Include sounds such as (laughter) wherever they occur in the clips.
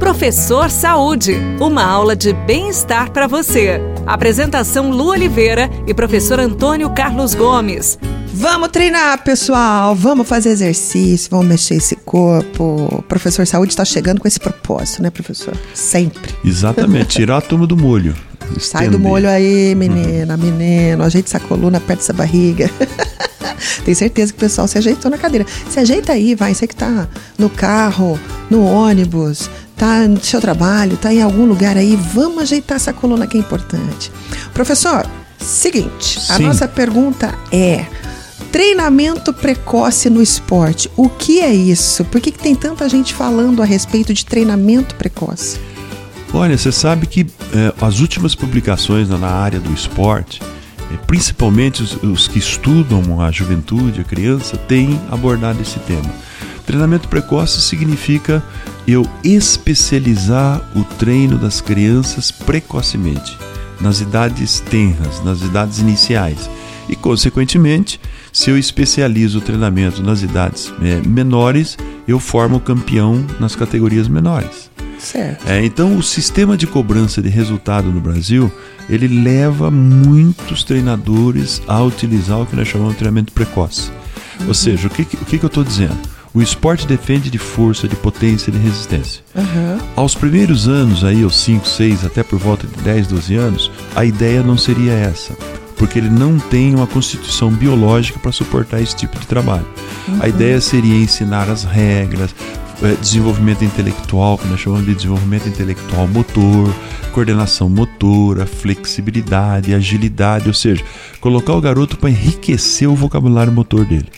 Professor Saúde, uma aula de bem-estar para você. Apresentação Lu Oliveira e professor Antônio Carlos Gomes. Vamos treinar, pessoal. Vamos fazer exercício, vamos mexer esse corpo. O professor Saúde está chegando com esse propósito, né, professor? Sempre. Exatamente, (laughs) tirar a turma do molho. Sai do molho aí, menina, uhum. menino. Ajeite essa coluna, aperta essa barriga. (laughs) Tenho certeza que o pessoal se ajeitou na cadeira. Se ajeita aí, vai. Você que tá no carro, no ônibus, tá no seu trabalho, tá em algum lugar aí, vamos ajeitar essa coluna que é importante. Professor, seguinte, Sim. a nossa pergunta é: treinamento precoce no esporte, o que é isso? Por que, que tem tanta gente falando a respeito de treinamento precoce? Olha, você sabe que é, as últimas publicações na área do esporte, é, principalmente os, os que estudam a juventude, a criança, têm abordado esse tema. Treinamento precoce significa eu especializar o treino das crianças precocemente, nas idades tenras, nas idades iniciais. E, consequentemente, se eu especializo o treinamento nas idades é, menores, eu formo campeão nas categorias menores. Certo. É, então, o sistema de cobrança de resultado no Brasil, ele leva muitos treinadores a utilizar o que nós chamamos de treinamento precoce. Uhum. Ou seja, o que, o que eu estou dizendo? O esporte defende de força, de potência, de resistência. Uhum. Aos primeiros anos, aí, aos 5, 6, até por volta de 10, 12 anos, a ideia não seria essa. Porque ele não tem uma constituição biológica para suportar esse tipo de trabalho. Uhum. A ideia seria ensinar as regras, é, desenvolvimento intelectual, que nós chamamos de desenvolvimento intelectual motor, coordenação motora, flexibilidade, agilidade, ou seja, colocar o garoto para enriquecer o vocabulário motor dele.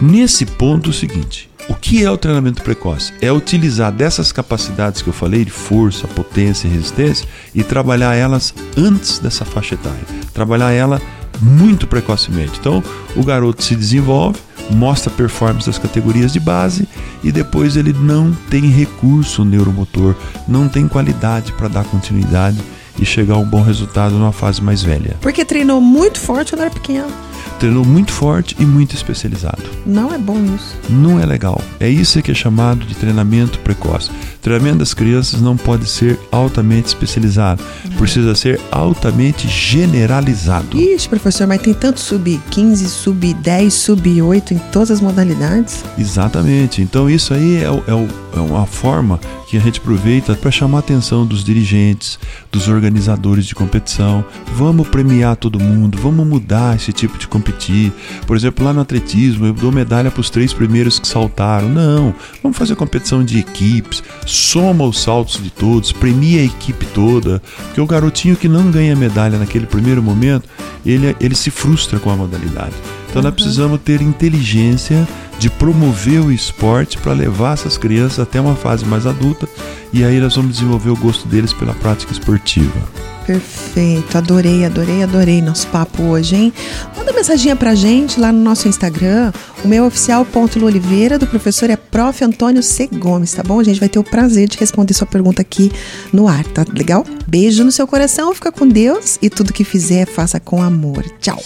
Nesse ponto, o seguinte: o que é o treinamento precoce? É utilizar dessas capacidades que eu falei, de força, potência e resistência, e trabalhar elas antes dessa faixa etária. Trabalhar ela muito precocemente. Então, o garoto se desenvolve, mostra performance das categorias de base e depois ele não tem recurso neuromotor, não tem qualidade para dar continuidade e chegar a um bom resultado numa fase mais velha. Porque treinou muito forte quando era pequeno treinou muito forte e muito especializado. Não é bom isso. Não é legal. É isso que é chamado de treinamento precoce. O treinamento das crianças não pode ser altamente especializado. Não. Precisa ser altamente generalizado. Ixi, professor, mas tem tanto sub-15, sub-10, sub-8 em todas as modalidades? Exatamente. Então isso aí é, é, é uma forma que a gente aproveita para chamar a atenção dos dirigentes, dos organizadores de competição. Vamos premiar todo mundo, vamos mudar esse tipo de competir. Por exemplo, lá no atletismo, eu dou medalha para os três primeiros que saltaram. Não, vamos fazer competição de equipes, soma os saltos de todos, premia a equipe toda, porque o garotinho que não ganha medalha naquele primeiro momento, ele, ele se frustra com a modalidade. Então, nós precisamos ter inteligência de promover o esporte para levar essas crianças até uma fase mais adulta e aí nós vamos desenvolver o gosto deles pela prática esportiva. Perfeito, adorei, adorei, adorei nosso papo hoje, hein? Manda mensaginha pra gente lá no nosso Instagram, o meu oficial ponto Oliveira, do professor é Prof. Antônio C. Gomes, tá bom? A gente vai ter o prazer de responder sua pergunta aqui no ar, tá legal? Beijo no seu coração, fica com Deus e tudo que fizer, faça com amor. Tchau!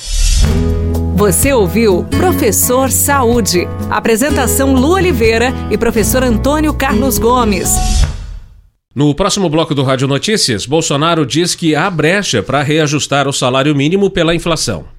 Você ouviu Professor Saúde. Apresentação Lu Oliveira e professor Antônio Carlos Gomes. No próximo bloco do Rádio Notícias, Bolsonaro diz que há brecha para reajustar o salário mínimo pela inflação.